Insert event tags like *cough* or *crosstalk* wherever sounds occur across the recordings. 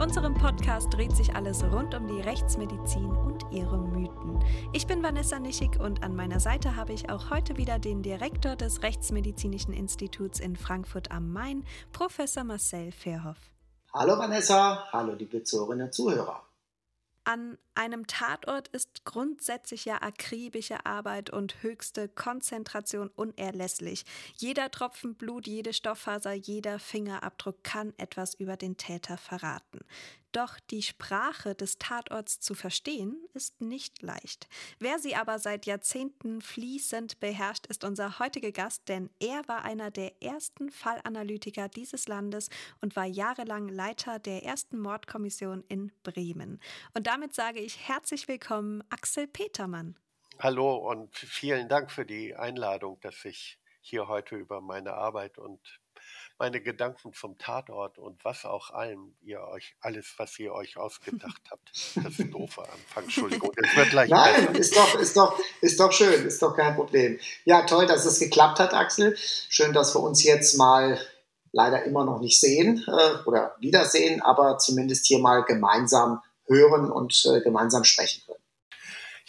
unserem Podcast dreht sich alles rund um die Rechtsmedizin und ihre Mythen. Ich bin Vanessa Nischig und an meiner Seite habe ich auch heute wieder den Direktor des Rechtsmedizinischen Instituts in Frankfurt am Main, Professor Marcel Verhoff. Hallo Vanessa, hallo liebe Zuhörerinnen und Zuhörer. An einem Tatort ist grundsätzlich ja akribische Arbeit und höchste Konzentration unerlässlich. Jeder Tropfen Blut, jede Stofffaser, jeder Fingerabdruck kann etwas über den Täter verraten. Doch die Sprache des Tatorts zu verstehen, ist nicht leicht. Wer sie aber seit Jahrzehnten fließend beherrscht, ist unser heutiger Gast, denn er war einer der ersten Fallanalytiker dieses Landes und war jahrelang Leiter der ersten Mordkommission in Bremen. Und damit sage ich herzlich willkommen, Axel Petermann. Hallo und vielen Dank für die Einladung, dass ich hier heute über meine Arbeit und meine Gedanken zum Tatort und was auch allem ihr euch, alles, was ihr euch ausgedacht habt. *laughs* Das ist ein doofer Anfang, Entschuldigung. Das wird gleich Nein, besser. ist doch, ist, doch, ist doch schön, ist doch kein Problem. Ja, toll, dass es geklappt hat, Axel. Schön, dass wir uns jetzt mal leider immer noch nicht sehen äh, oder wiedersehen, aber zumindest hier mal gemeinsam hören und äh, gemeinsam sprechen können.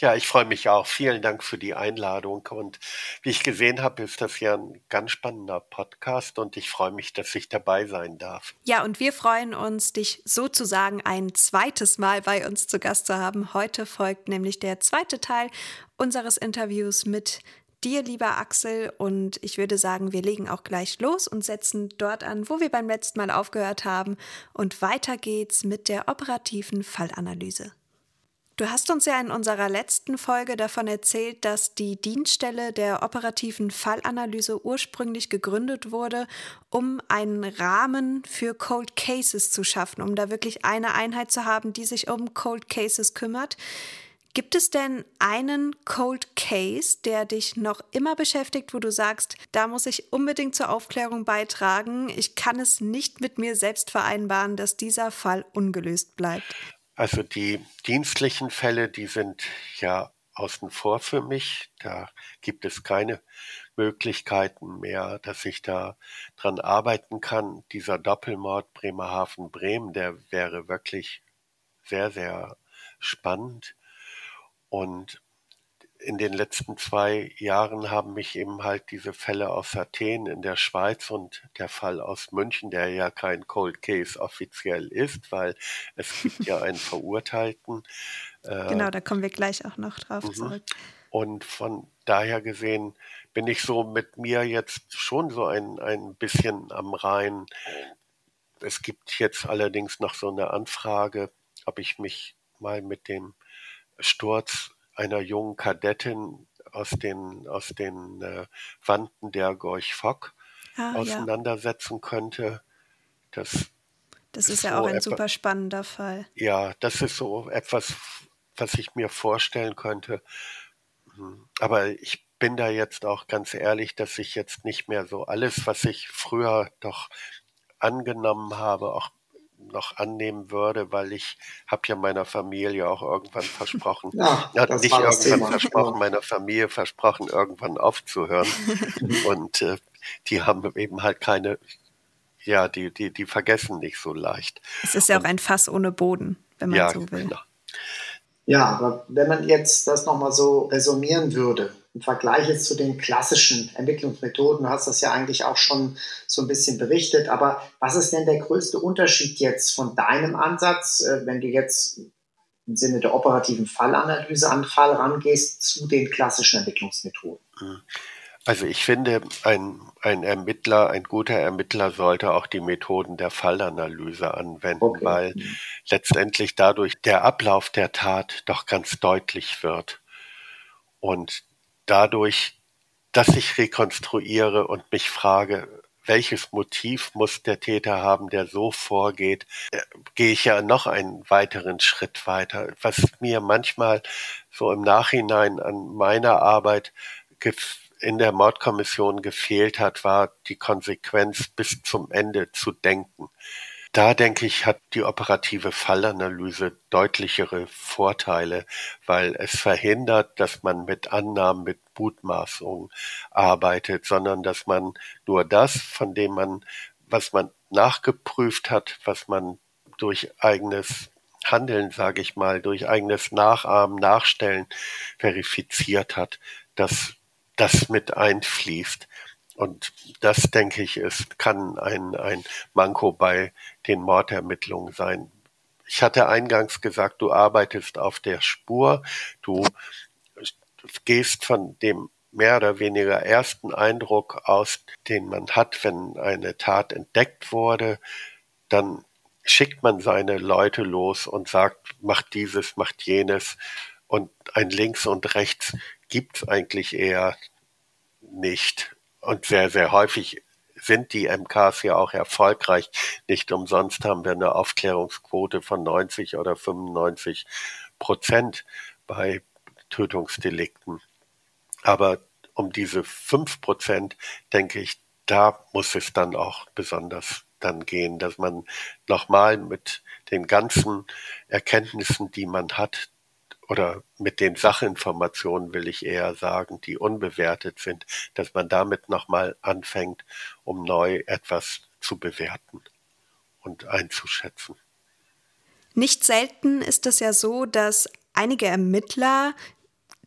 Ja, ich freue mich auch. Vielen Dank für die Einladung. Und wie ich gesehen habe, ist das ja ein ganz spannender Podcast und ich freue mich, dass ich dabei sein darf. Ja, und wir freuen uns, dich sozusagen ein zweites Mal bei uns zu Gast zu haben. Heute folgt nämlich der zweite Teil unseres Interviews mit dir, lieber Axel. Und ich würde sagen, wir legen auch gleich los und setzen dort an, wo wir beim letzten Mal aufgehört haben. Und weiter geht's mit der operativen Fallanalyse. Du hast uns ja in unserer letzten Folge davon erzählt, dass die Dienststelle der operativen Fallanalyse ursprünglich gegründet wurde, um einen Rahmen für Cold Cases zu schaffen, um da wirklich eine Einheit zu haben, die sich um Cold Cases kümmert. Gibt es denn einen Cold Case, der dich noch immer beschäftigt, wo du sagst, da muss ich unbedingt zur Aufklärung beitragen, ich kann es nicht mit mir selbst vereinbaren, dass dieser Fall ungelöst bleibt? Also die dienstlichen Fälle, die sind ja außen vor für mich. Da gibt es keine Möglichkeiten mehr, dass ich da dran arbeiten kann. Dieser Doppelmord Bremerhaven-Bremen, der wäre wirklich sehr, sehr spannend. Und in den letzten zwei Jahren haben mich eben halt diese Fälle aus Athen in der Schweiz und der Fall aus München, der ja kein Cold Case offiziell ist, weil es gibt ja einen *laughs* Verurteilten. Äh, genau, da kommen wir gleich auch noch drauf mhm. zurück. Und von daher gesehen bin ich so mit mir jetzt schon so ein, ein bisschen am Rhein. Es gibt jetzt allerdings noch so eine Anfrage, ob ich mich mal mit dem Sturz einer jungen Kadettin aus den, aus den äh, Wanden der Gorch Fock ah, auseinandersetzen ja. könnte. Das, das ist, ist ja so auch ein super spannender Fall. Ja, das ist so etwas, was ich mir vorstellen könnte. Hm, aber ich bin da jetzt auch ganz ehrlich, dass ich jetzt nicht mehr so alles, was ich früher doch angenommen habe, auch noch annehmen würde, weil ich habe ja meiner Familie auch irgendwann versprochen, *laughs* ja, hat nicht irgendwann Thema. versprochen, meiner Familie versprochen, irgendwann aufzuhören. *laughs* Und äh, die haben eben halt keine, ja, die, die, die vergessen nicht so leicht. Es ist ja Und, auch ein Fass ohne Boden, wenn man ja, so will. Genau. Ja, aber wenn man jetzt das nochmal so resumieren würde, im Vergleich jetzt zu den klassischen Ermittlungsmethoden, du hast das ja eigentlich auch schon so ein bisschen berichtet, aber was ist denn der größte Unterschied jetzt von deinem Ansatz, äh, wenn du jetzt im Sinne der operativen Fallanalyse an Fall rangehst, zu den klassischen Ermittlungsmethoden? Hm. Also ich finde, ein, ein Ermittler, ein guter Ermittler sollte auch die Methoden der Fallanalyse anwenden, okay. weil mhm. letztendlich dadurch der Ablauf der Tat doch ganz deutlich wird. Und dadurch, dass ich rekonstruiere und mich frage, welches Motiv muss der Täter haben, der so vorgeht, äh, gehe ich ja noch einen weiteren Schritt weiter. Was mir manchmal so im Nachhinein an meiner Arbeit in der Mordkommission gefehlt hat, war die Konsequenz bis zum Ende zu denken. Da denke ich, hat die operative Fallanalyse deutlichere Vorteile, weil es verhindert, dass man mit Annahmen, mit Mutmaßungen arbeitet, sondern dass man nur das, von dem man, was man nachgeprüft hat, was man durch eigenes Handeln, sage ich mal, durch eigenes Nachahmen, Nachstellen verifiziert hat, dass das mit einfließt. Und das, denke ich, ist, kann ein, ein Manko bei den Mordermittlungen sein. Ich hatte eingangs gesagt, du arbeitest auf der Spur, du gehst von dem mehr oder weniger ersten Eindruck aus, den man hat, wenn eine Tat entdeckt wurde, dann schickt man seine Leute los und sagt, macht dieses, macht jenes. Und ein Links und Rechts gibt's eigentlich eher nicht und sehr, sehr häufig sind die MKs ja auch erfolgreich. Nicht umsonst haben wir eine Aufklärungsquote von 90 oder 95 Prozent bei Tötungsdelikten. Aber um diese fünf Prozent, denke ich, da muss es dann auch besonders dann gehen, dass man nochmal mit den ganzen Erkenntnissen, die man hat, oder mit den Sachinformationen will ich eher sagen, die unbewertet sind, dass man damit nochmal anfängt, um neu etwas zu bewerten und einzuschätzen. Nicht selten ist es ja so, dass einige Ermittler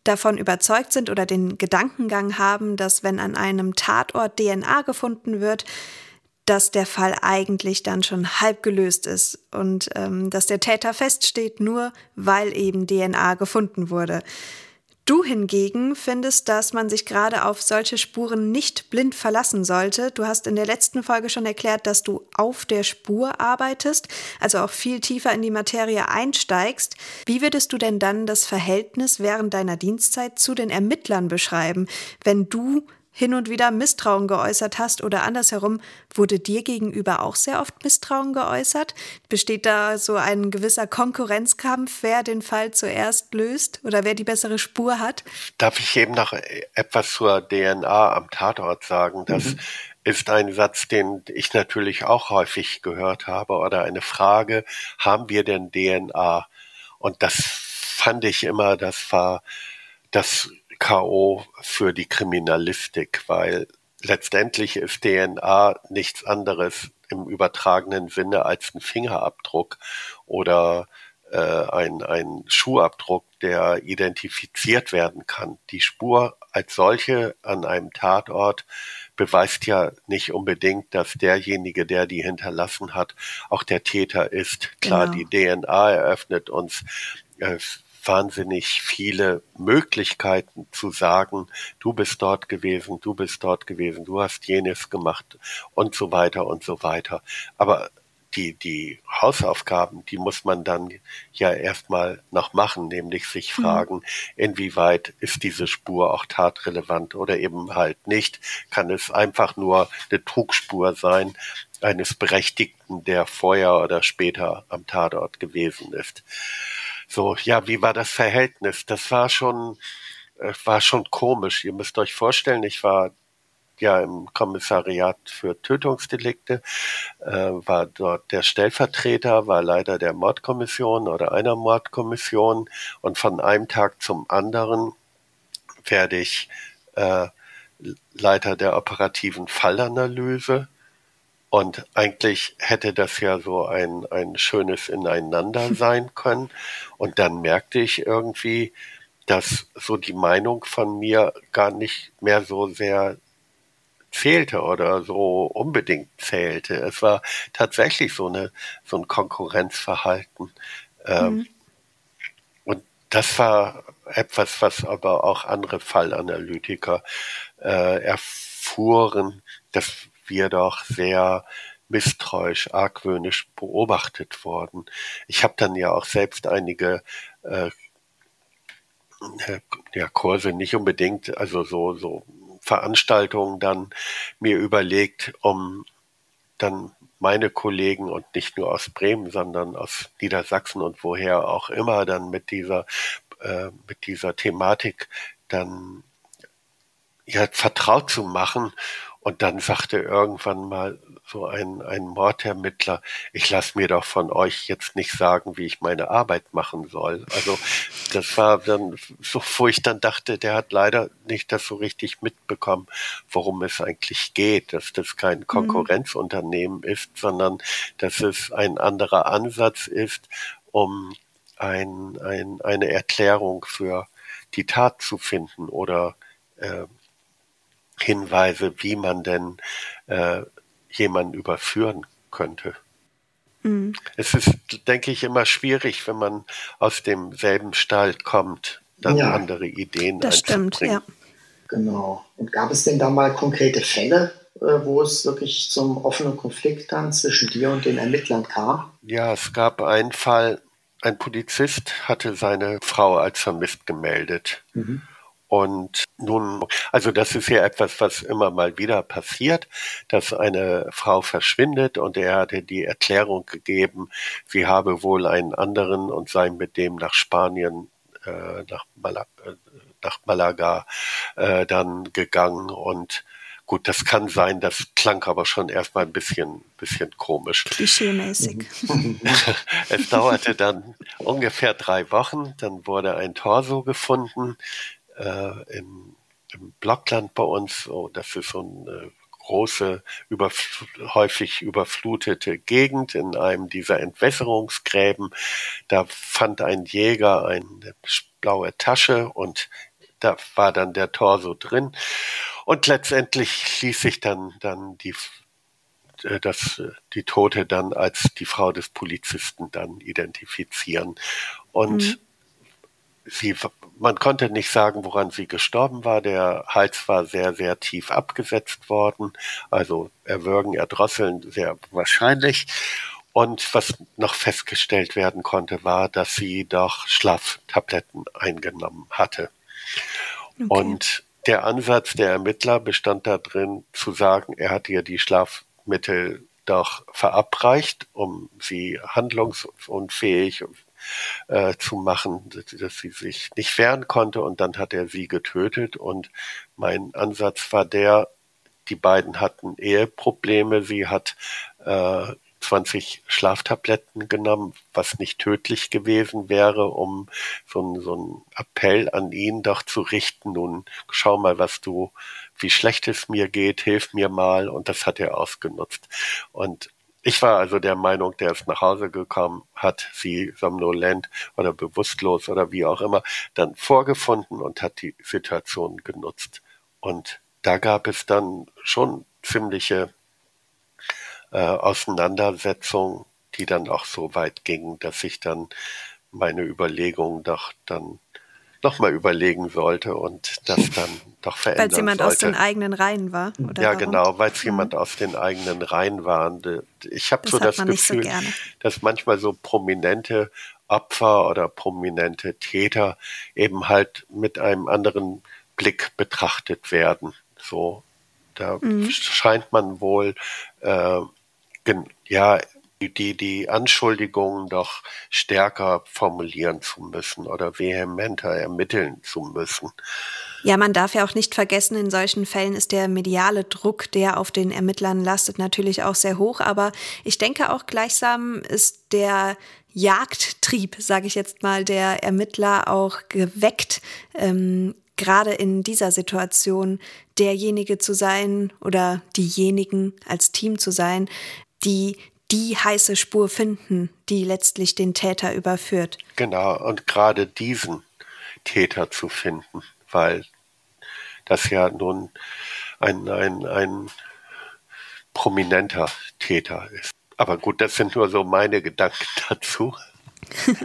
davon überzeugt sind oder den Gedankengang haben, dass wenn an einem Tatort DNA gefunden wird, dass der Fall eigentlich dann schon halb gelöst ist und ähm, dass der Täter feststeht, nur weil eben DNA gefunden wurde. Du hingegen findest, dass man sich gerade auf solche Spuren nicht blind verlassen sollte. Du hast in der letzten Folge schon erklärt, dass du auf der Spur arbeitest, also auch viel tiefer in die Materie einsteigst. Wie würdest du denn dann das Verhältnis während deiner Dienstzeit zu den Ermittlern beschreiben, wenn du hin und wieder Misstrauen geäußert hast oder andersherum, wurde dir gegenüber auch sehr oft Misstrauen geäußert? Besteht da so ein gewisser Konkurrenzkampf, wer den Fall zuerst löst oder wer die bessere Spur hat? Darf ich eben noch etwas zur DNA am Tatort sagen? Das mhm. ist ein Satz, den ich natürlich auch häufig gehört habe oder eine Frage, haben wir denn DNA? Und das fand ich immer, das war das K.O. für die Kriminalistik, weil letztendlich ist DNA nichts anderes im übertragenen Sinne als ein Fingerabdruck oder äh, ein, ein Schuhabdruck, der identifiziert werden kann. Die Spur als solche an einem Tatort beweist ja nicht unbedingt, dass derjenige, der die hinterlassen hat, auch der Täter ist. Klar, genau. die DNA eröffnet uns äh, wahnsinnig viele Möglichkeiten zu sagen, du bist dort gewesen, du bist dort gewesen, du hast jenes gemacht und so weiter und so weiter. Aber die, die Hausaufgaben, die muss man dann ja erstmal noch machen, nämlich sich mhm. fragen, inwieweit ist diese Spur auch tatrelevant oder eben halt nicht. Kann es einfach nur eine Trugspur sein eines Berechtigten, der vorher oder später am Tatort gewesen ist. So, ja, wie war das Verhältnis? Das war schon, äh, war schon komisch. Ihr müsst euch vorstellen, ich war ja im Kommissariat für Tötungsdelikte, äh, war dort der Stellvertreter, war Leiter der Mordkommission oder einer Mordkommission und von einem Tag zum anderen werde ich äh, Leiter der operativen Fallanalyse und eigentlich hätte das ja so ein, ein schönes Ineinander *laughs* sein können. Und dann merkte ich irgendwie, dass so die Meinung von mir gar nicht mehr so sehr zählte oder so unbedingt zählte. Es war tatsächlich so eine so ein Konkurrenzverhalten. Ähm, mhm. Und das war etwas, was aber auch andere Fallanalytiker äh, erfuhren, dass wir doch sehr misstrauisch, argwöhnisch beobachtet worden. Ich habe dann ja auch selbst einige äh, ja, Kurse nicht unbedingt, also so, so Veranstaltungen dann mir überlegt, um dann meine Kollegen und nicht nur aus Bremen, sondern aus Niedersachsen und woher auch immer dann mit dieser, äh, mit dieser Thematik dann ja, vertraut zu machen Und dann sagte irgendwann mal so ein, ein Mordermittler, ich lasse mir doch von euch jetzt nicht sagen, wie ich meine Arbeit machen soll. Also das war dann so, wo ich dann dachte, der hat leider nicht das so richtig mitbekommen, worum es eigentlich geht, dass das kein mhm. Konkurrenzunternehmen ist, sondern dass es ein anderer Ansatz ist, um ein, ein, eine Erklärung für die Tat zu finden oder äh, Hinweise, wie man denn äh, jemanden überführen könnte. Mhm. Es ist, denke ich, immer schwierig, wenn man aus demselben Stall kommt, dann ja, andere Ideen das stimmt, ja. Genau. Und gab es denn da mal konkrete Fälle, äh, wo es wirklich zum offenen Konflikt dann zwischen dir und den Ermittlern kam? Ja, es gab einen Fall, ein Polizist hatte seine Frau als vermisst gemeldet. Mhm. Und nun, also das ist ja etwas, was immer mal wieder passiert, dass eine Frau verschwindet und er hatte die Erklärung gegeben, sie habe wohl einen anderen und sei mit dem nach Spanien, äh, nach, Malaga, äh, nach Malaga äh, dann gegangen und Gut, das kann sein, das klang aber schon erstmal ein bisschen, bisschen komisch. Klischeemäßig. *laughs* es dauerte dann ungefähr drei Wochen, dann wurde ein Torso gefunden äh, im, im Blockland bei uns. Oh, das ist so eine große, überfl häufig überflutete Gegend in einem dieser Entwässerungsgräben. Da fand ein Jäger eine blaue Tasche und da war dann der Torso drin. Und letztendlich ließ sich dann, dann die, äh, das, die Tote dann als die Frau des Polizisten dann identifizieren. Und mhm. Sie, man konnte nicht sagen, woran sie gestorben war. Der Hals war sehr, sehr tief abgesetzt worden. Also erwürgen, erdrosseln, sehr wahrscheinlich. Und was noch festgestellt werden konnte, war, dass sie doch Schlaftabletten eingenommen hatte. Okay. Und der Ansatz der Ermittler bestand darin, zu sagen, er hat ihr die Schlafmittel doch verabreicht, um sie handlungsunfähig äh, zu machen, dass sie sich nicht wehren konnte und dann hat er sie getötet und mein Ansatz war der, die beiden hatten Eheprobleme, sie hat äh, 20 Schlaftabletten genommen, was nicht tödlich gewesen wäre, um so, so einen Appell an ihn doch zu richten. Nun schau mal, was du, wie schlecht es mir geht, hilf mir mal. Und das hat er ausgenutzt. Und ich war also der Meinung, der ist nach Hause gekommen, hat sie somnolent oder bewusstlos oder wie auch immer dann vorgefunden und hat die Situation genutzt. Und da gab es dann schon ziemliche äh, Auseinandersetzung, die dann auch so weit ging, dass ich dann meine Überlegungen doch dann nochmal überlegen sollte und das dann doch verändern Weil es jemand sollte. aus den eigenen Reihen war? Oder ja, warum? genau, weil es mhm. jemand aus den eigenen Reihen war. Ich habe so das Gefühl, so dass manchmal so prominente Opfer oder prominente Täter eben halt mit einem anderen Blick betrachtet werden. So, da mhm. scheint man wohl äh, ja, die, die Anschuldigungen doch stärker formulieren zu müssen oder vehementer ermitteln zu müssen. Ja, man darf ja auch nicht vergessen, in solchen Fällen ist der mediale Druck, der auf den Ermittlern lastet, natürlich auch sehr hoch. Aber ich denke auch gleichsam ist der Jagdtrieb, sage ich jetzt mal, der Ermittler auch geweckt, ähm, gerade in dieser Situation derjenige zu sein oder diejenigen als Team zu sein, die die heiße Spur finden, die letztlich den Täter überführt. Genau, und gerade diesen Täter zu finden, weil das ja nun ein, ein, ein prominenter Täter ist. Aber gut, das sind nur so meine Gedanken *laughs* dazu. *laughs*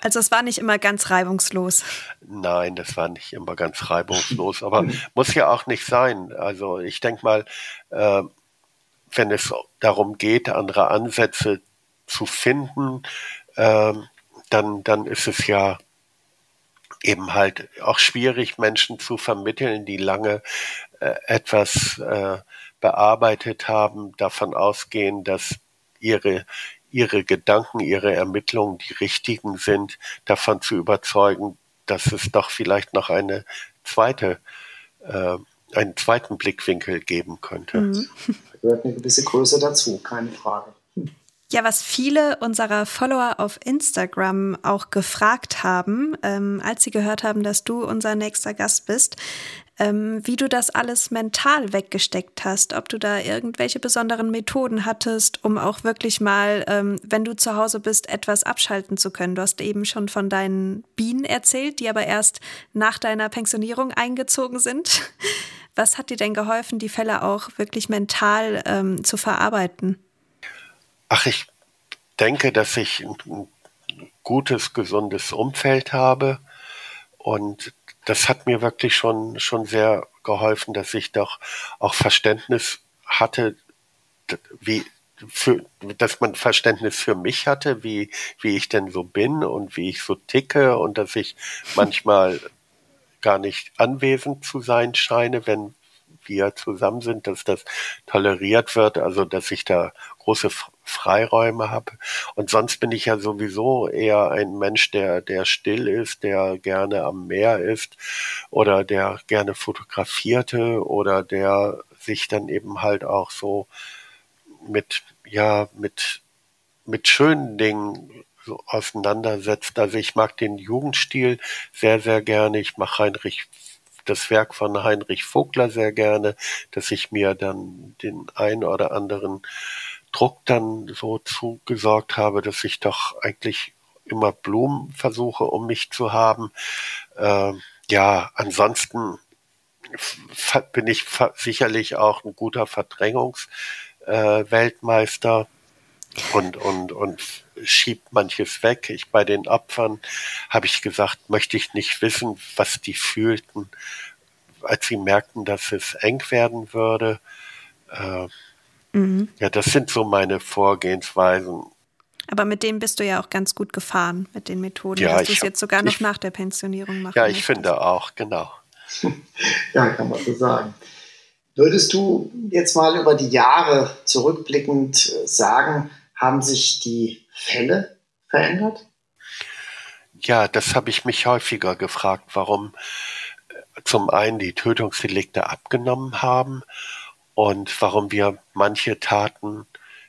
Also es war nicht immer ganz reibungslos. Nein, das war nicht immer ganz reibungslos, aber *laughs* muss ja auch nicht sein. Also ich denke mal, äh, wenn es darum geht, andere Ansätze zu finden, ähm, dann, dann ist es ja eben halt auch schwierig, Menschen zu vermitteln, die lange äh, etwas äh, bearbeitet haben, davon ausgehen, dass ihre, ihre Gedanken, ihre Ermittlungen die richtigen sind, davon zu überzeugen, dass es doch vielleicht noch eine zweite äh, einen zweiten Blickwinkel geben könnte. Mhm. Gehört eine gewisse Größe dazu, keine Frage. Ja, was viele unserer Follower auf Instagram auch gefragt haben, ähm, als sie gehört haben, dass du unser nächster Gast bist, ähm, wie du das alles mental weggesteckt hast, ob du da irgendwelche besonderen Methoden hattest, um auch wirklich mal, ähm, wenn du zu Hause bist, etwas abschalten zu können. Du hast eben schon von deinen Bienen erzählt, die aber erst nach deiner Pensionierung eingezogen sind. *laughs* Was hat dir denn geholfen, die Fälle auch wirklich mental ähm, zu verarbeiten? Ach, ich denke, dass ich ein gutes, gesundes Umfeld habe und das hat mir wirklich schon, schon sehr geholfen, dass ich doch auch Verständnis hatte, wie, für, dass man Verständnis für mich hatte, wie, wie ich denn so bin und wie ich so ticke und dass ich manchmal gar nicht anwesend zu sein scheine, wenn wir zusammen sind, dass das toleriert wird, also dass ich da große Freiräume habe. Und sonst bin ich ja sowieso eher ein Mensch, der, der still ist, der gerne am Meer ist oder der gerne fotografierte oder der sich dann eben halt auch so mit, ja, mit, mit schönen Dingen so auseinandersetzt. Also ich mag den Jugendstil sehr, sehr gerne. Ich mache Heinrich das Werk von Heinrich Vogler sehr gerne, dass ich mir dann den ein oder anderen Druck dann so zugesorgt habe, dass ich doch eigentlich immer Blumen versuche, um mich zu haben. Äh, ja, ansonsten bin ich sicherlich auch ein guter Verdrängungsweltmeister äh, und, und, und schiebt manches weg. Ich bei den Opfern habe ich gesagt, möchte ich nicht wissen, was die fühlten, als sie merkten, dass es eng werden würde. Äh, Mhm. Ja, das sind so meine Vorgehensweisen. Aber mit dem bist du ja auch ganz gut gefahren, mit den Methoden, ja, dass du es jetzt sogar noch ich, nach der Pensionierung machst. Ja, ich möchtest. finde auch, genau. *laughs* ja, kann man so sagen. Würdest du jetzt mal über die Jahre zurückblickend äh, sagen, haben sich die Fälle verändert? Ja, das habe ich mich häufiger gefragt, warum äh, zum einen die Tötungsdelikte abgenommen haben und warum wir manche Taten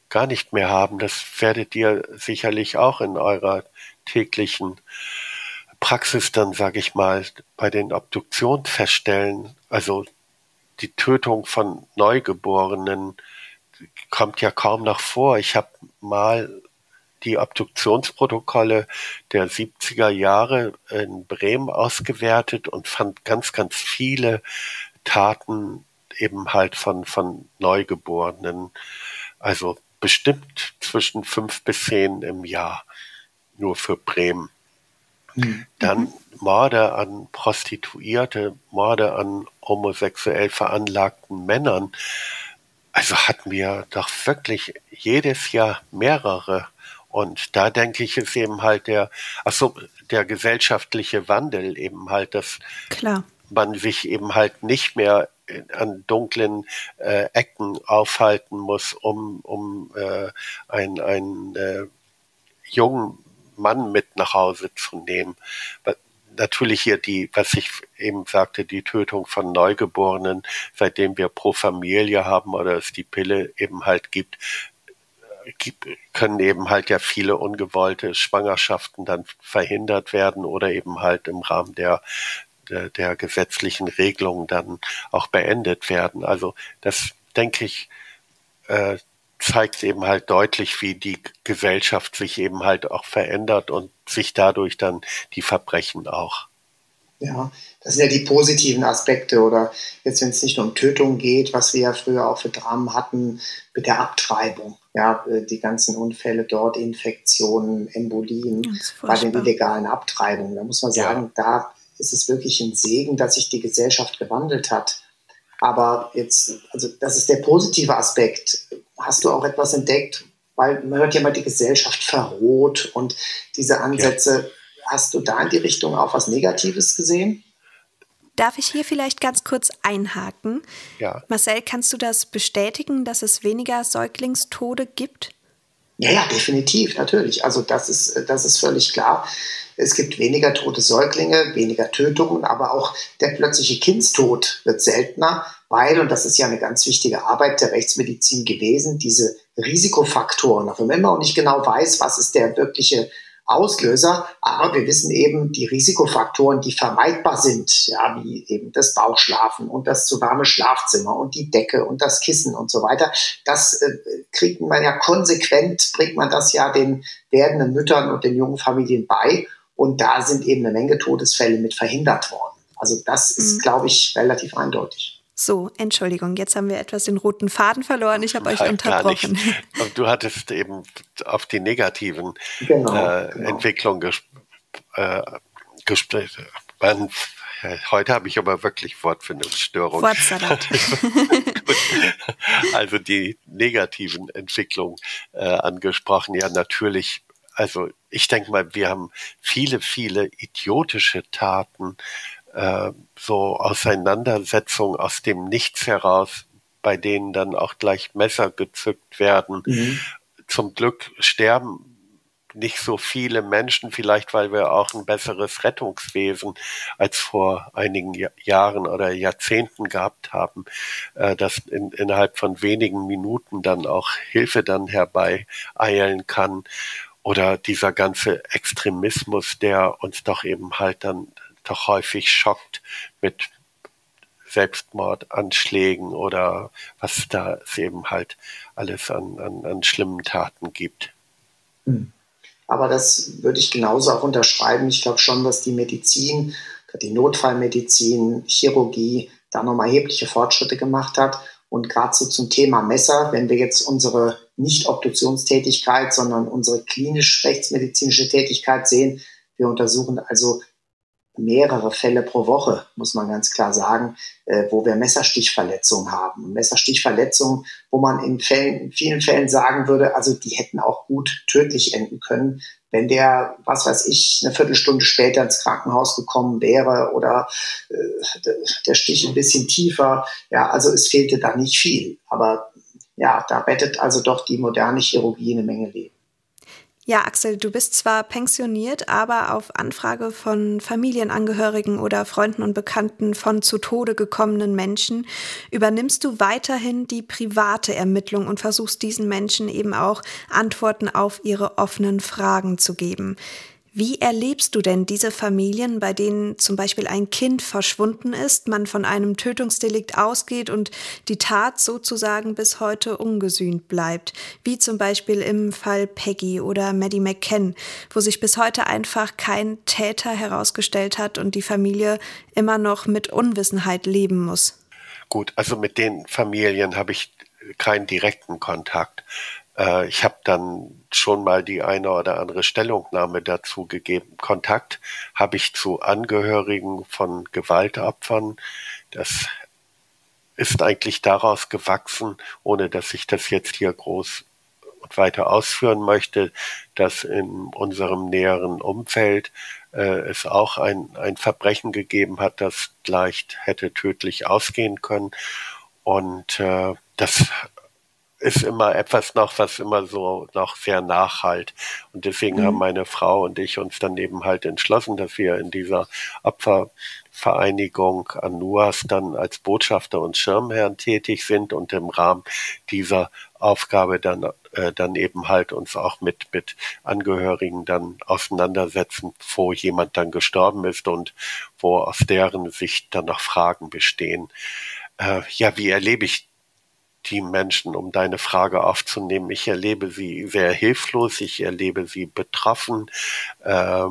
gar nicht mehr haben, das werdet ihr sicherlich auch in eurer täglichen Praxis dann, sage ich mal, bei den Obduktionen feststellen. Also die Tötung von Neugeborenen kommt ja kaum noch vor. Ich habe mal die Obduktionsprotokolle der 70er Jahre in Bremen ausgewertet und fand ganz, ganz viele Taten eben halt von, von Neugeborenen. Also bestimmt zwischen fünf bis zehn im Jahr. Nur für Bremen. Mhm. Dann Morde an Prostituierte, Morde an homosexuell veranlagten Männern. Also hatten wir doch wirklich jedes Jahr mehrere. Und da denke ich, ist eben halt der, ach so, der gesellschaftliche Wandel eben halt, dass Klar. man sich eben halt nicht mehr an dunklen äh, Ecken aufhalten muss, um, um äh, einen, einen äh, jungen Mann mit nach Hause zu nehmen. Natürlich hier die, was ich eben sagte, die Tötung von Neugeborenen, seitdem wir Pro Familie haben oder es die Pille eben halt gibt, gibt, können eben halt ja viele ungewollte Schwangerschaften dann verhindert werden oder eben halt im Rahmen der der, der gesetzlichen Regelungen dann auch beendet werden. Also das, denke ich, äh, zeigt eben halt deutlich, wie die Gesellschaft sich eben halt auch verändert und sich dadurch dann die Verbrechen auch. Ja, das sind ja die positiven Aspekte oder jetzt, wenn es nicht nur um Tötung geht, was wir ja früher auch für Dramen hatten, mit der Abtreibung. Ja, äh, die ganzen Unfälle dort, Infektionen, Embolien bei den illegalen Abtreibungen. Da muss man sagen, ja. da ist es wirklich ein Segen, dass sich die Gesellschaft gewandelt hat. Aber jetzt, also das ist der positive Aspekt. Hast du auch etwas entdeckt? Weil man hört ja mal, die Gesellschaft verroht und diese Ansätze. Ja. Hast du da in die Richtung auch was Negatives gesehen? Darf ich hier vielleicht ganz kurz einhaken? Ja. Marcel, kannst du das bestätigen, dass es weniger Säuglingstode gibt? Ja, ja, definitiv, natürlich. Also das ist, das ist völlig klar. Es gibt weniger tote Säuglinge, weniger Tötungen, aber auch der plötzliche Kindstod wird seltener, weil, und das ist ja eine ganz wichtige Arbeit der Rechtsmedizin gewesen, diese Risikofaktoren, auch wenn man immer noch nicht genau weiß, was ist der wirkliche Auslöser, aber wir wissen eben die Risikofaktoren, die vermeidbar sind, ja, wie eben das Bauchschlafen und das zu warme Schlafzimmer und die Decke und das Kissen und so weiter. Das äh, kriegt man ja konsequent, bringt man das ja den werdenden Müttern und den jungen Familien bei. Und da sind eben eine Menge Todesfälle mit verhindert worden. Also das ist, mhm. glaube ich, relativ eindeutig. So, Entschuldigung, jetzt haben wir etwas den roten Faden verloren. Ich habe euch Nein, unterbrochen. *laughs* Du hattest eben auf die negativen genau, äh, genau. Entwicklungen ges äh, gesprochen. Heute habe ich aber wirklich Wortfindungsstörung. Wortsalat. *laughs* *laughs* also die negativen Entwicklungen äh, angesprochen. Ja, natürlich. Also ich denke mal, wir haben viele, viele idiotische Taten äh, so Auseinandersetzungen aus dem Nichts heraus, bei denen dann auch gleich Messer gezückt werden. Mhm. Zum Glück sterben nicht so viele Menschen, vielleicht weil wir auch ein besseres Rettungswesen als vor einigen Jahren oder Jahrzehnten gehabt haben, äh, dass in, innerhalb von wenigen Minuten dann auch Hilfe dann herbeieilen kann. Oder dieser ganze Extremismus, der uns doch eben halt dann doch häufig schockt mit Selbstmordanschlägen oder was da es eben halt alles an, an, an schlimmen Taten gibt. Hm. Aber das würde ich genauso auch unterschreiben. Ich glaube schon, dass die Medizin, die Notfallmedizin, Chirurgie da nochmal erhebliche Fortschritte gemacht hat. Und gerade so zum Thema Messer, wenn wir jetzt unsere nicht Obduktionstätigkeit, sondern unsere klinisch-rechtsmedizinische Tätigkeit sehen, wir untersuchen also mehrere Fälle pro Woche, muss man ganz klar sagen, äh, wo wir Messerstichverletzungen haben. Messerstichverletzungen, wo man in, Fällen, in vielen Fällen sagen würde, also die hätten auch gut tödlich enden können, wenn der, was weiß ich, eine Viertelstunde später ins Krankenhaus gekommen wäre oder äh, der Stich ein bisschen tiefer. Ja, also es fehlte da nicht viel. Aber ja, da rettet also doch die moderne Chirurgie eine Menge Leben. Ja, Axel, du bist zwar pensioniert, aber auf Anfrage von Familienangehörigen oder Freunden und Bekannten von zu Tode gekommenen Menschen übernimmst du weiterhin die private Ermittlung und versuchst diesen Menschen eben auch Antworten auf ihre offenen Fragen zu geben. Wie erlebst du denn diese Familien, bei denen zum Beispiel ein Kind verschwunden ist, man von einem Tötungsdelikt ausgeht und die Tat sozusagen bis heute ungesühnt bleibt? Wie zum Beispiel im Fall Peggy oder Maddie McKen, wo sich bis heute einfach kein Täter herausgestellt hat und die Familie immer noch mit Unwissenheit leben muss. Gut, also mit den Familien habe ich keinen direkten Kontakt. Äh, ich habe dann schon mal die eine oder andere Stellungnahme dazu gegeben. Kontakt habe ich zu Angehörigen von Gewaltopfern. Das ist eigentlich daraus gewachsen, ohne dass ich das jetzt hier groß und weiter ausführen möchte, dass in unserem näheren Umfeld äh, es auch ein, ein Verbrechen gegeben hat, das leicht hätte tödlich ausgehen können. Und äh, das ist immer etwas noch, was immer so noch sehr nachhalt. Und deswegen mhm. haben meine Frau und ich uns dann eben halt entschlossen, dass wir in dieser Opfervereinigung Anuas dann als Botschafter und Schirmherrn tätig sind und im Rahmen dieser Aufgabe dann äh, dann eben halt uns auch mit mit Angehörigen dann auseinandersetzen, wo jemand dann gestorben ist und wo aus deren Sicht dann noch Fragen bestehen. Äh, ja, wie erlebe ich die Menschen, um deine Frage aufzunehmen. Ich erlebe sie sehr hilflos, ich erlebe sie betroffen, äh,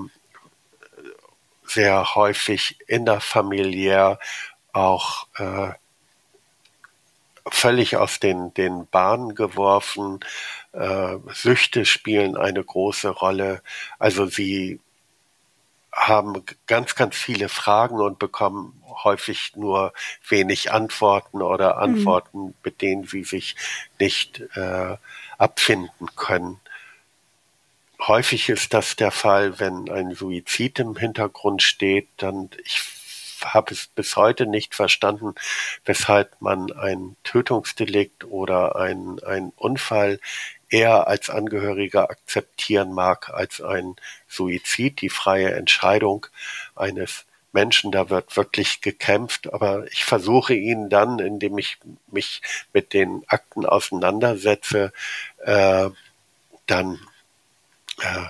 sehr häufig innerfamiliär, auch äh, völlig aus den, den Bahnen geworfen. Äh, Süchte spielen eine große Rolle. Also sie haben ganz, ganz viele Fragen und bekommen häufig nur wenig Antworten oder mhm. Antworten, mhm. mit denen sie sich nicht äh, abfinden können. Häufig ist das der Fall, wenn ein Suizid im Hintergrund steht, dann ich habe es bis heute nicht verstanden, weshalb man ein Tötungsdelikt oder ein, ein Unfall eher als Angehöriger akzeptieren mag als ein Suizid, die freie Entscheidung eines Menschen, da wird wirklich gekämpft, aber ich versuche ihn dann, indem ich mich mit den Akten auseinandersetze, äh, dann äh,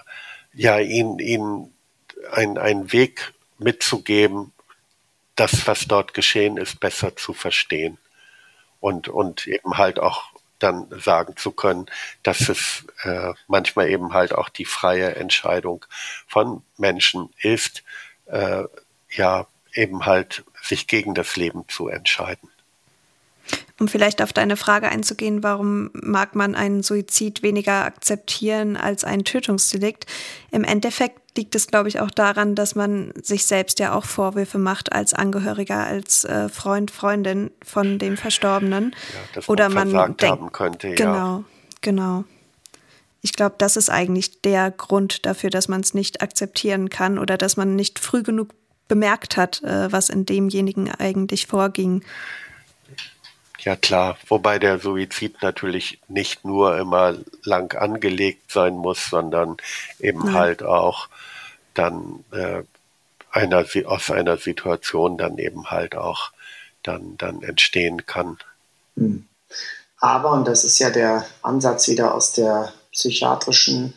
ja ihn, ihn ein, einen Weg mitzugeben, das, was dort geschehen ist, besser zu verstehen. Und, und eben halt auch dann sagen zu können, dass es äh, manchmal eben halt auch die freie Entscheidung von Menschen ist, äh, ja, eben halt sich gegen das Leben zu entscheiden. Um vielleicht auf deine Frage einzugehen, warum mag man einen Suizid weniger akzeptieren als ein Tötungsdelikt? Im Endeffekt liegt es, glaube ich, auch daran, dass man sich selbst ja auch Vorwürfe macht als Angehöriger, als äh, Freund, Freundin von dem Verstorbenen. Ja, Oder man, man denkt, könnte, ja. Genau, genau. Ich glaube, das ist eigentlich der Grund dafür, dass man es nicht akzeptieren kann oder dass man nicht früh genug bemerkt hat, äh, was in demjenigen eigentlich vorging. Ja klar, wobei der Suizid natürlich nicht nur immer lang angelegt sein muss, sondern eben Nein. halt auch dann äh, einer, aus einer Situation dann eben halt auch dann, dann entstehen kann. Hm. Aber, und das ist ja der Ansatz wieder aus der psychiatrischen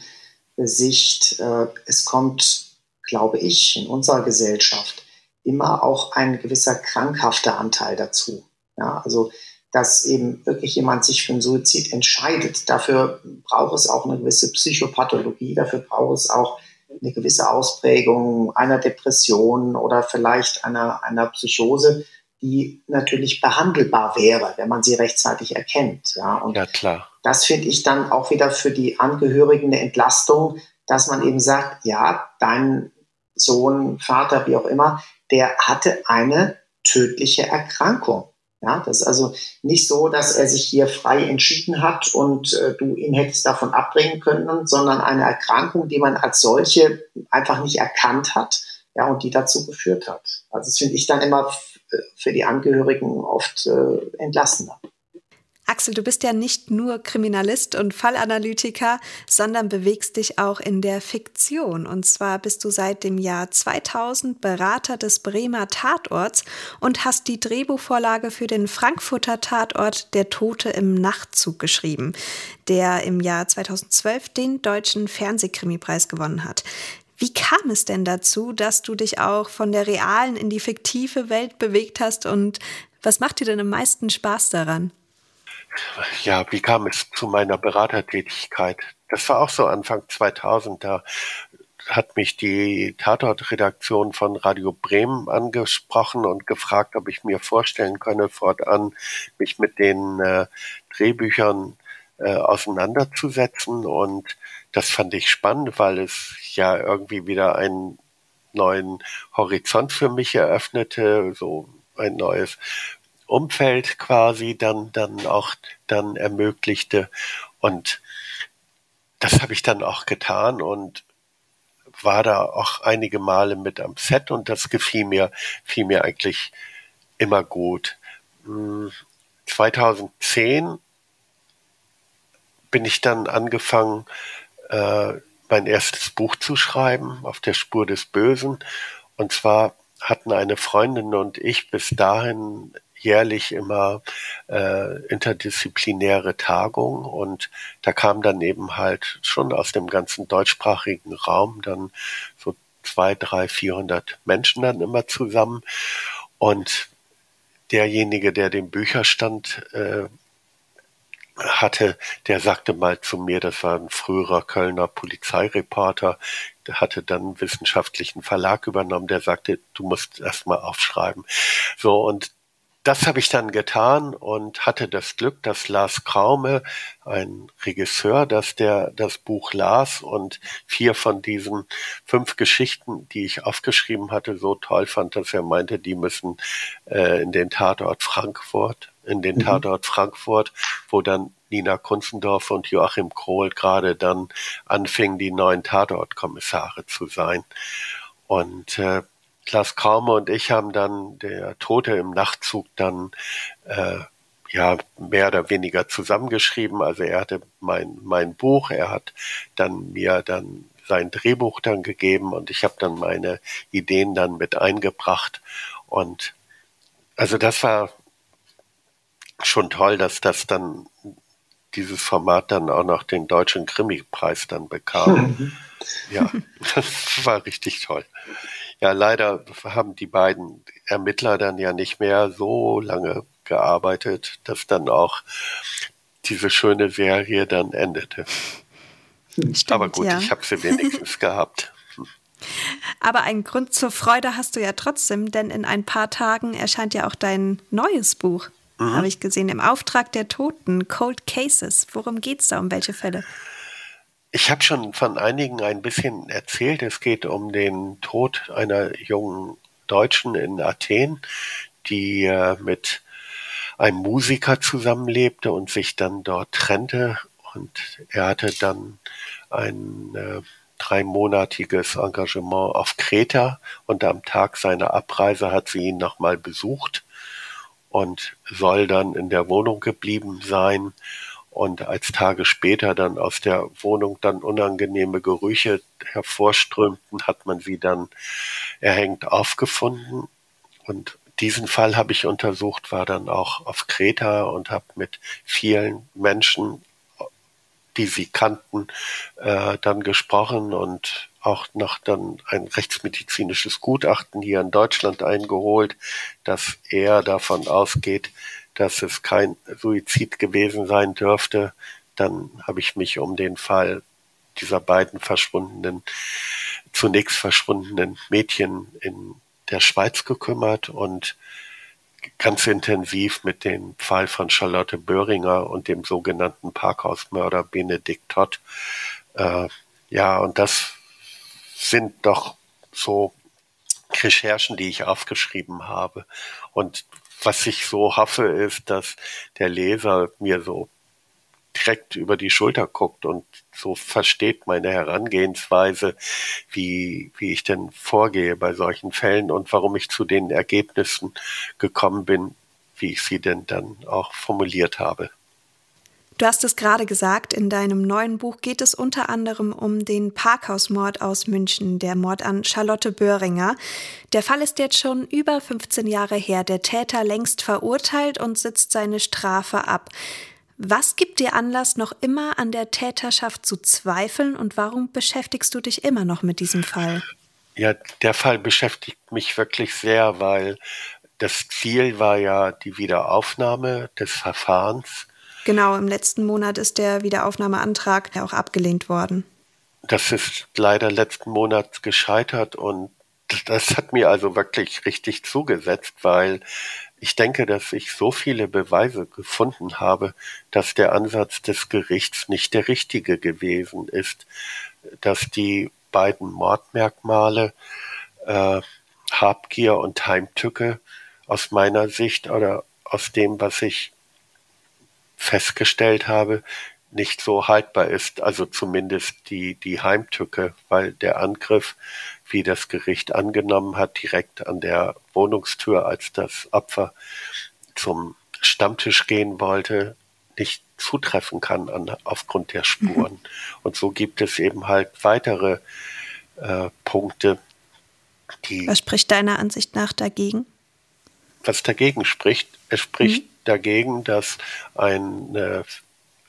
Sicht, äh, es kommt, glaube ich, in unserer Gesellschaft immer auch ein gewisser krankhafter Anteil dazu. Ja, also dass eben wirklich jemand sich für einen Suizid entscheidet. Dafür braucht es auch eine gewisse Psychopathologie, dafür braucht es auch eine gewisse Ausprägung einer Depression oder vielleicht einer, einer Psychose, die natürlich behandelbar wäre, wenn man sie rechtzeitig erkennt. Ja, und ja, klar. das finde ich dann auch wieder für die Angehörigen eine Entlastung, dass man eben sagt, ja, dein Sohn, Vater, wie auch immer, der hatte eine tödliche Erkrankung. Ja, das ist also nicht so, dass er sich hier frei entschieden hat und äh, du ihn hättest davon abbringen können, sondern eine Erkrankung, die man als solche einfach nicht erkannt hat, ja, und die dazu geführt hat. Also das finde ich dann immer für die Angehörigen oft äh, entlastender. Axel, du bist ja nicht nur Kriminalist und Fallanalytiker, sondern bewegst dich auch in der Fiktion. Und zwar bist du seit dem Jahr 2000 Berater des Bremer Tatorts und hast die Drehbuchvorlage für den Frankfurter Tatort Der Tote im Nachtzug geschrieben, der im Jahr 2012 den deutschen Fernsehkrimipreis gewonnen hat. Wie kam es denn dazu, dass du dich auch von der realen in die fiktive Welt bewegt hast und was macht dir denn am meisten Spaß daran? Ja, wie kam es zu meiner Beratertätigkeit? Das war auch so Anfang 2000. Da hat mich die Tatort-Redaktion von Radio Bremen angesprochen und gefragt, ob ich mir vorstellen könne, fortan mich mit den äh, Drehbüchern äh, auseinanderzusetzen. Und das fand ich spannend, weil es ja irgendwie wieder einen neuen Horizont für mich eröffnete, so ein neues Umfeld quasi dann, dann auch dann ermöglichte. Und das habe ich dann auch getan und war da auch einige Male mit am Set und das gefiel mir, fiel mir eigentlich immer gut. 2010 hm, bin ich dann angefangen, äh, mein erstes Buch zu schreiben, auf der Spur des Bösen. Und zwar hatten eine Freundin und ich bis dahin jährlich immer äh, interdisziplinäre Tagung und da kam dann eben halt schon aus dem ganzen deutschsprachigen Raum dann so zwei, drei, vierhundert Menschen dann immer zusammen und derjenige, der den Bücherstand äh, hatte, der sagte mal zu mir, das war ein früherer Kölner Polizeireporter, der hatte dann einen wissenschaftlichen Verlag übernommen, der sagte, du musst erst mal aufschreiben. So, und das habe ich dann getan und hatte das Glück, dass Lars Kraume, ein Regisseur, dass der das Buch las und vier von diesen fünf Geschichten, die ich aufgeschrieben hatte, so toll fand, dass er meinte, die müssen äh, in den Tatort Frankfurt, in den mhm. Tatort Frankfurt, wo dann Nina Kunzendorf und Joachim Krohl gerade dann anfingen, die neuen Tatortkommissare zu sein. Und äh, Klaas Kraume und ich haben dann der Tote im Nachtzug dann äh, ja mehr oder weniger zusammengeschrieben. Also er hatte mein, mein Buch, er hat dann mir dann sein Drehbuch dann gegeben und ich habe dann meine Ideen dann mit eingebracht. Und also das war schon toll, dass das dann dieses Format dann auch noch den deutschen Krimi-Preis dann bekam. Mhm. Ja, *laughs* das war richtig toll. Ja, leider haben die beiden Ermittler dann ja nicht mehr so lange gearbeitet, dass dann auch diese schöne Serie dann endete. Stimmt, Aber gut, ja. ich habe sie wenigstens *laughs* gehabt. Aber einen Grund zur Freude hast du ja trotzdem, denn in ein paar Tagen erscheint ja auch dein neues Buch. Mhm. Habe ich gesehen, im Auftrag der Toten, Cold Cases. Worum geht es da? Um welche Fälle? Ich habe schon von einigen ein bisschen erzählt. Es geht um den Tod einer jungen Deutschen in Athen, die äh, mit einem Musiker zusammenlebte und sich dann dort trennte. Und er hatte dann ein äh, dreimonatiges Engagement auf Kreta und am Tag seiner Abreise hat sie ihn nochmal besucht und soll dann in der Wohnung geblieben sein. Und als Tage später dann aus der Wohnung dann unangenehme Gerüche hervorströmten, hat man sie dann erhängt aufgefunden. Und diesen Fall habe ich untersucht, war dann auch auf Kreta und habe mit vielen Menschen die sie kannten, äh, dann gesprochen und auch noch dann ein rechtsmedizinisches Gutachten hier in Deutschland eingeholt, dass er davon ausgeht, dass es kein Suizid gewesen sein dürfte. Dann habe ich mich um den Fall dieser beiden verschwundenen, zunächst verschwundenen Mädchen in der Schweiz gekümmert und ganz intensiv mit dem Fall von Charlotte Böhringer und dem sogenannten Parkhausmörder Benedikt Todd. Äh, ja, und das sind doch so Recherchen, die ich aufgeschrieben habe. Und was ich so hoffe, ist, dass der Leser mir so direkt über die Schulter guckt und so versteht meine Herangehensweise, wie, wie ich denn vorgehe bei solchen Fällen und warum ich zu den Ergebnissen gekommen bin, wie ich sie denn dann auch formuliert habe. Du hast es gerade gesagt, in deinem neuen Buch geht es unter anderem um den Parkhausmord aus München, der Mord an Charlotte Böhringer. Der Fall ist jetzt schon über 15 Jahre her, der Täter längst verurteilt und sitzt seine Strafe ab. Was gibt dir Anlass, noch immer an der Täterschaft zu zweifeln und warum beschäftigst du dich immer noch mit diesem Fall? Ja, der Fall beschäftigt mich wirklich sehr, weil das Ziel war ja die Wiederaufnahme des Verfahrens. Genau, im letzten Monat ist der Wiederaufnahmeantrag ja auch abgelehnt worden. Das ist leider letzten Monat gescheitert und das hat mir also wirklich richtig zugesetzt, weil ich denke, dass ich so viele Beweise gefunden habe, dass der Ansatz des Gerichts nicht der richtige gewesen ist, dass die beiden Mordmerkmale äh, Habgier und Heimtücke aus meiner Sicht oder aus dem, was ich festgestellt habe, nicht so haltbar ist, also zumindest die, die Heimtücke, weil der Angriff wie das Gericht angenommen hat, direkt an der Wohnungstür, als das Opfer zum Stammtisch gehen wollte, nicht zutreffen kann an, aufgrund der Spuren. Mhm. Und so gibt es eben halt weitere äh, Punkte, die. Was spricht deiner Ansicht nach dagegen? Was dagegen spricht? Es spricht mhm. Dagegen, dass ein äh,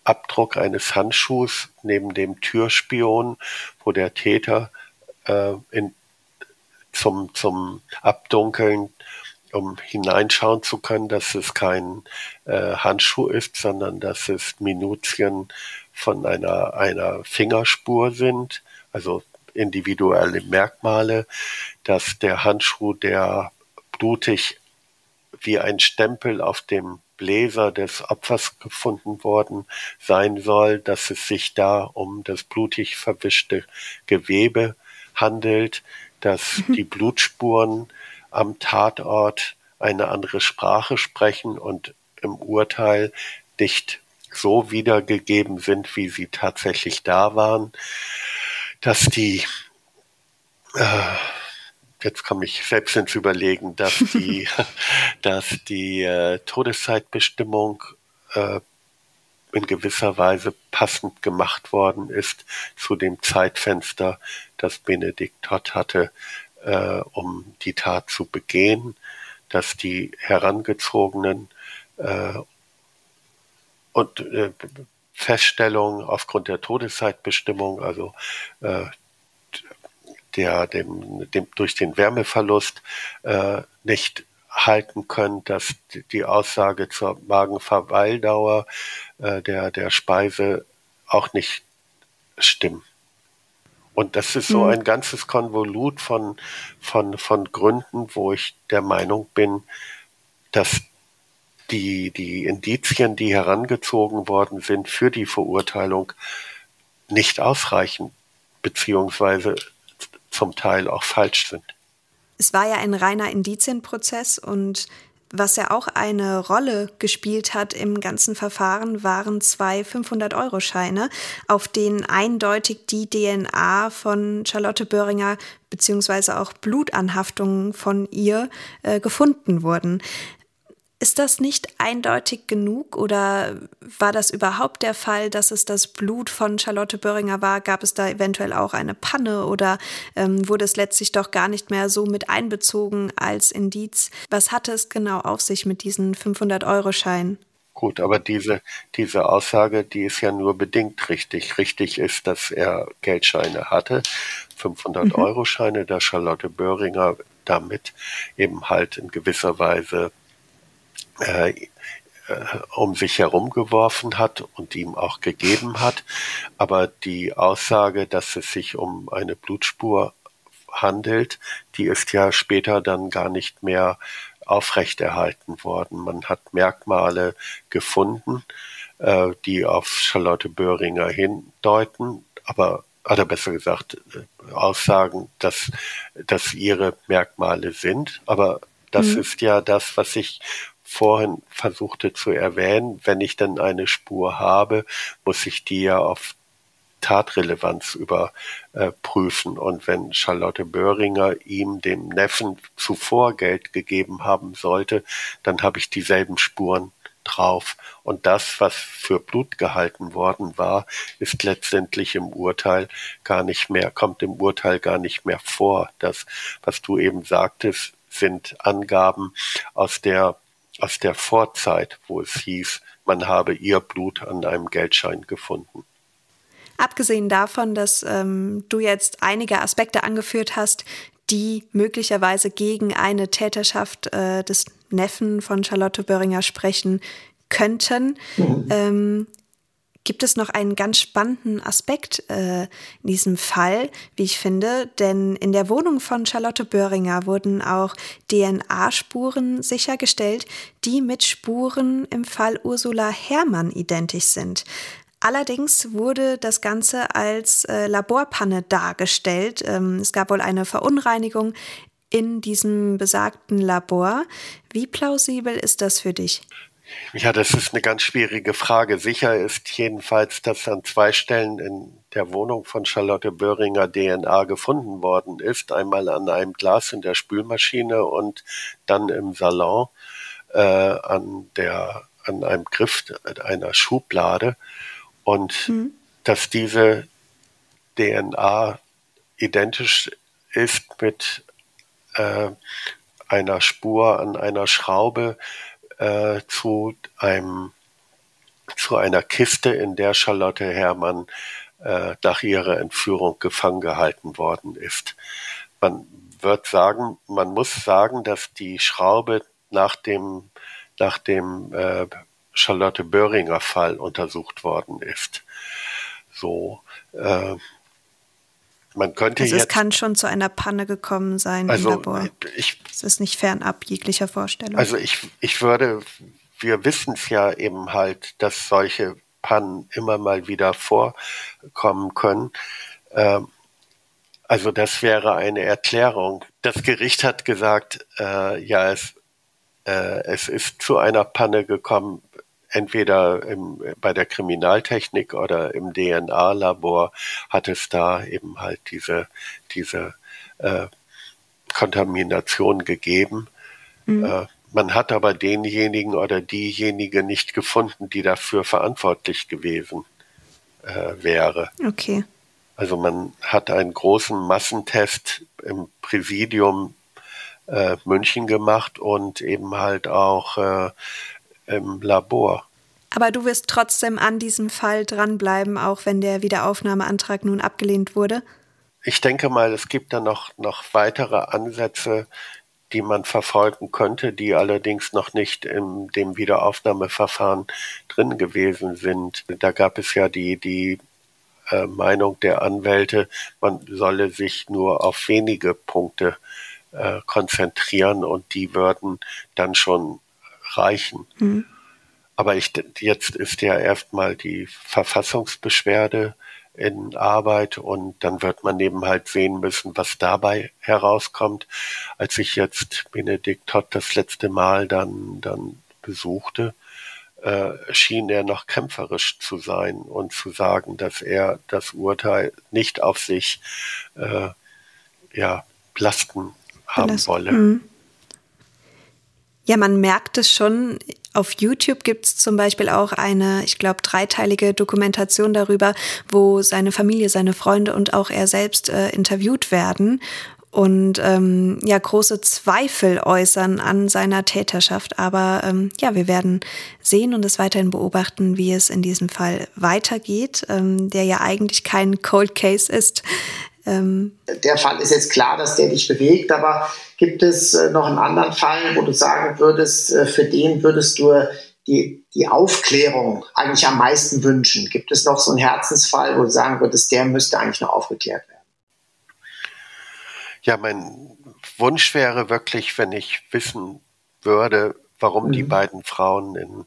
Abdruck eines Handschuhs neben dem Türspion, wo der Täter äh, in, zum, zum Abdunkeln, um hineinschauen zu können, dass es kein äh, Handschuh ist, sondern dass es Minutien von einer, einer Fingerspur sind, also individuelle Merkmale, dass der Handschuh, der blutig wie ein Stempel auf dem Bläser des Opfers gefunden worden sein soll, dass es sich da um das blutig verwischte Gewebe handelt, dass mhm. die Blutspuren am Tatort eine andere Sprache sprechen und im Urteil nicht so wiedergegeben sind, wie sie tatsächlich da waren, dass die äh, jetzt komme ich selbst ins Überlegen, dass die, *laughs* dass die äh, Todeszeitbestimmung äh, in gewisser Weise passend gemacht worden ist zu dem Zeitfenster, das Benedikt Todd hatte, äh, um die Tat zu begehen, dass die Herangezogenen äh, und äh, Feststellung aufgrund der Todeszeitbestimmung, also äh, der dem, dem durch den Wärmeverlust äh, nicht halten können, dass die Aussage zur Magenverweildauer äh, der, der Speise auch nicht stimmen. Und das ist so mhm. ein ganzes Konvolut von, von, von Gründen, wo ich der Meinung bin, dass die, die Indizien, die herangezogen worden sind für die Verurteilung, nicht ausreichen, beziehungsweise zum Teil auch falsch sind. Es war ja ein reiner Indizienprozess und was ja auch eine Rolle gespielt hat im ganzen Verfahren, waren zwei 500-Euro-Scheine, auf denen eindeutig die DNA von Charlotte Böhringer beziehungsweise auch Blutanhaftungen von ihr äh, gefunden wurden. Ist das nicht eindeutig genug oder war das überhaupt der Fall, dass es das Blut von Charlotte Böhringer war? Gab es da eventuell auch eine Panne oder ähm, wurde es letztlich doch gar nicht mehr so mit einbezogen als Indiz? Was hatte es genau auf sich mit diesen 500-Euro-Scheinen? Gut, aber diese, diese Aussage, die ist ja nur bedingt richtig. Richtig ist, dass er Geldscheine hatte, 500-Euro-Scheine, mhm. da Charlotte Böhringer damit eben halt in gewisser Weise äh, um sich herum geworfen hat und ihm auch gegeben hat. Aber die Aussage, dass es sich um eine Blutspur handelt, die ist ja später dann gar nicht mehr aufrechterhalten worden. Man hat Merkmale gefunden, äh, die auf Charlotte Böhringer hindeuten, aber oder besser gesagt äh, Aussagen, dass, dass ihre Merkmale sind. Aber das mhm. ist ja das, was ich vorhin versuchte zu erwähnen, wenn ich dann eine Spur habe, muss ich die ja auf Tatrelevanz überprüfen. Und wenn Charlotte Böhringer ihm, dem Neffen, zuvor Geld gegeben haben sollte, dann habe ich dieselben Spuren drauf. Und das, was für Blut gehalten worden war, ist letztendlich im Urteil gar nicht mehr, kommt im Urteil gar nicht mehr vor. Das, was du eben sagtest, sind Angaben aus der aus der Vorzeit, wo es hieß, man habe ihr Blut an einem Geldschein gefunden. Abgesehen davon, dass ähm, du jetzt einige Aspekte angeführt hast, die möglicherweise gegen eine Täterschaft äh, des Neffen von Charlotte Böhringer sprechen könnten, mhm. ähm, gibt es noch einen ganz spannenden Aspekt äh, in diesem Fall, wie ich finde, denn in der Wohnung von Charlotte Böhringer wurden auch DNA-Spuren sichergestellt, die mit Spuren im Fall Ursula Herrmann identisch sind. Allerdings wurde das Ganze als äh, Laborpanne dargestellt. Ähm, es gab wohl eine Verunreinigung in diesem besagten Labor. Wie plausibel ist das für dich? Ja, das ist eine ganz schwierige Frage. Sicher ist jedenfalls, dass an zwei Stellen in der Wohnung von Charlotte Böhringer DNA gefunden worden ist. Einmal an einem Glas in der Spülmaschine und dann im Salon äh, an, der, an einem Griff einer Schublade. Und mhm. dass diese DNA identisch ist mit äh, einer Spur an einer Schraube, äh, zu einem zu einer Kiste, in der Charlotte Herrmann äh, nach ihrer Entführung gefangen gehalten worden ist. Man wird sagen, man muss sagen, dass die Schraube nach dem nach dem äh, Charlotte Böhringer Fall untersucht worden ist. So, äh, man könnte also jetzt, es kann schon zu einer Panne gekommen sein also im Labor. Ich, es ist nicht fernab jeglicher Vorstellung. Also ich, ich würde, wir wissen es ja eben halt, dass solche Pannen immer mal wieder vorkommen können. Ähm, also das wäre eine Erklärung. Das Gericht hat gesagt, äh, ja, es, äh, es ist zu einer Panne gekommen, entweder im, bei der Kriminaltechnik oder im DNA-Labor hat es da eben halt diese, diese äh, Kontamination gegeben. Mhm. Äh, man hat aber denjenigen oder diejenige nicht gefunden, die dafür verantwortlich gewesen äh, wäre. Okay. Also man hat einen großen Massentest im Präsidium äh, München gemacht und eben halt auch äh, im Labor. Aber du wirst trotzdem an diesem Fall dranbleiben, auch wenn der Wiederaufnahmeantrag nun abgelehnt wurde? Ich denke mal, es gibt da noch, noch weitere Ansätze, die man verfolgen könnte, die allerdings noch nicht in dem Wiederaufnahmeverfahren drin gewesen sind. Da gab es ja die, die äh, Meinung der Anwälte, man solle sich nur auf wenige Punkte äh, konzentrieren und die würden dann schon reichen. Mhm. Aber ich, jetzt ist ja erstmal die Verfassungsbeschwerde in Arbeit und dann wird man eben halt sehen müssen, was dabei herauskommt. Als ich jetzt Benedikt Todd das letzte Mal dann, dann besuchte, äh, schien er noch kämpferisch zu sein und zu sagen, dass er das Urteil nicht auf sich äh, ja, lasten haben Belast wolle. Mhm. Ja, man merkt es schon. Auf YouTube gibt es zum Beispiel auch eine, ich glaube, dreiteilige Dokumentation darüber, wo seine Familie, seine Freunde und auch er selbst äh, interviewt werden und ähm, ja große Zweifel äußern an seiner Täterschaft. Aber ähm, ja, wir werden sehen und es weiterhin beobachten, wie es in diesem Fall weitergeht, ähm, der ja eigentlich kein Cold Case ist. Ähm, der Fall ist jetzt klar, dass der dich bewegt, aber gibt es äh, noch einen anderen Fall, wo du sagen würdest, äh, für den würdest du die, die Aufklärung eigentlich am meisten wünschen? Gibt es noch so einen Herzensfall, wo du sagen würdest, der müsste eigentlich noch aufgeklärt werden? Ja, mein Wunsch wäre wirklich, wenn ich wissen würde, warum mhm. die beiden Frauen in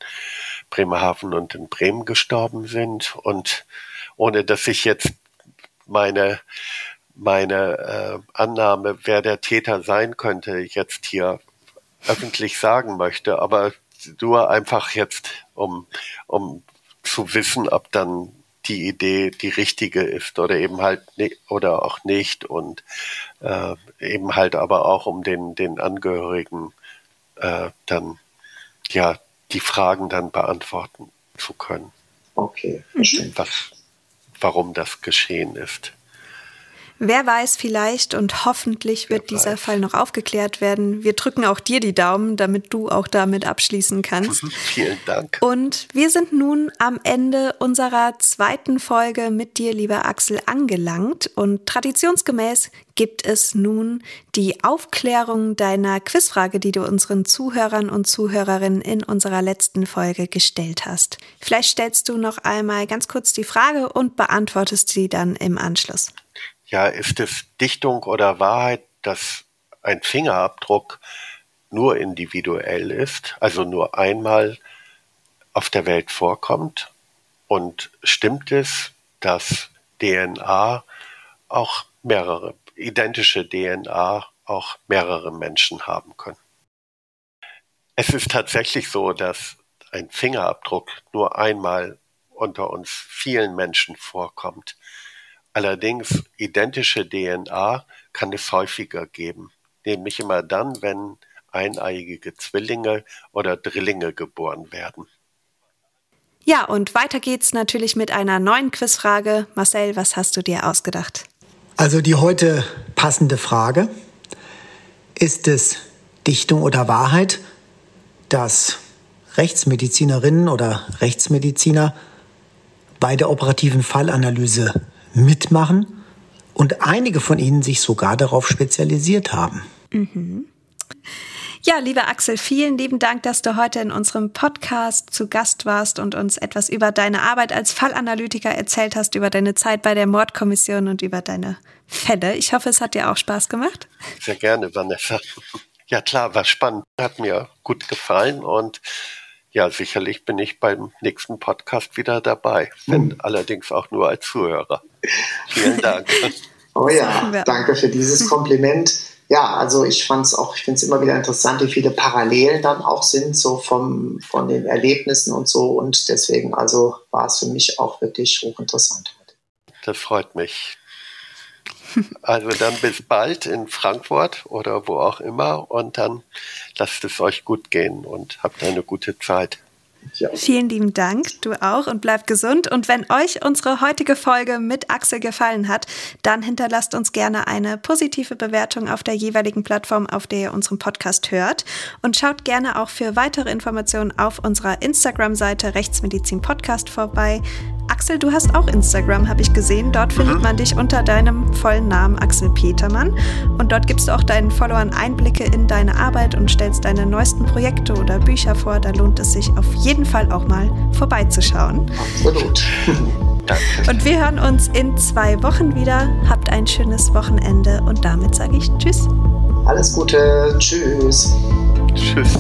Bremerhaven und in Bremen gestorben sind und ohne dass ich jetzt meine meine äh, Annahme, wer der Täter sein könnte, jetzt hier öffentlich sagen möchte, aber nur einfach jetzt, um, um zu wissen, ob dann die Idee die richtige ist oder eben halt ne, oder auch nicht und äh, eben halt aber auch um den den Angehörigen äh, dann ja die Fragen dann beantworten zu können. Okay, verstehe. Was, warum das geschehen ist. Wer weiß, vielleicht und hoffentlich wird dieser. Fall noch aufgeklärt werden. Wir drücken auch dir die Daumen, damit du auch damit abschließen kannst. *laughs* Vielen Dank. Und wir sind nun am Ende unserer zweiten Folge mit dir, lieber Axel, angelangt. Und traditionsgemäß gibt es nun die Aufklärung deiner Quizfrage, die du unseren Zuhörern und Zuhörerinnen in unserer letzten Folge gestellt hast. Vielleicht stellst du noch einmal ganz kurz die Frage und beantwortest sie dann im Anschluss ja, ist es Dichtung oder Wahrheit, dass ein Fingerabdruck nur individuell ist, also nur einmal auf der Welt vorkommt? Und stimmt es, dass DNA auch mehrere, identische DNA auch mehrere Menschen haben können? Es ist tatsächlich so, dass ein Fingerabdruck nur einmal unter uns vielen Menschen vorkommt. Allerdings identische DNA kann es häufiger geben, nämlich immer dann, wenn eineiige Zwillinge oder Drillinge geboren werden. Ja, und weiter geht's natürlich mit einer neuen Quizfrage. Marcel, was hast du dir ausgedacht? Also die heute passende Frage. Ist es Dichtung oder Wahrheit, dass Rechtsmedizinerinnen oder Rechtsmediziner bei der operativen Fallanalyse mitmachen und einige von ihnen sich sogar darauf spezialisiert haben. Mhm. Ja, lieber Axel, vielen lieben Dank, dass du heute in unserem Podcast zu Gast warst und uns etwas über deine Arbeit als Fallanalytiker erzählt hast, über deine Zeit bei der Mordkommission und über deine Fälle. Ich hoffe, es hat dir auch Spaß gemacht. Sehr gerne, Vanessa. Ja klar, war spannend, hat mir gut gefallen und ja, sicherlich bin ich beim nächsten Podcast wieder dabei, wenn mhm. allerdings auch nur als Zuhörer. Vielen Dank. *laughs* oh ja, danke für dieses Kompliment. Ja, also ich fand es auch, ich finde es immer wieder interessant, wie viele Parallelen dann auch sind, so vom, von den Erlebnissen und so. Und deswegen, also war es für mich auch wirklich hochinteressant Das freut mich. Also dann bis bald in Frankfurt oder wo auch immer und dann lasst es euch gut gehen und habt eine gute Zeit. Ja. Vielen lieben Dank, du auch und bleibt gesund. Und wenn euch unsere heutige Folge mit Axel gefallen hat, dann hinterlasst uns gerne eine positive Bewertung auf der jeweiligen Plattform, auf der ihr unseren Podcast hört. Und schaut gerne auch für weitere Informationen auf unserer Instagram-Seite Rechtsmedizin Podcast vorbei. Axel, du hast auch Instagram, habe ich gesehen. Dort findet mhm. man dich unter deinem vollen Namen Axel Petermann. Und dort gibst du auch deinen Followern Einblicke in deine Arbeit und stellst deine neuesten Projekte oder Bücher vor. Da lohnt es sich auf jeden Fall auch mal vorbeizuschauen. Absolut. *laughs* Und wir hören uns in zwei Wochen wieder. Habt ein schönes Wochenende und damit sage ich Tschüss. Alles Gute. Tschüss. Tschüss.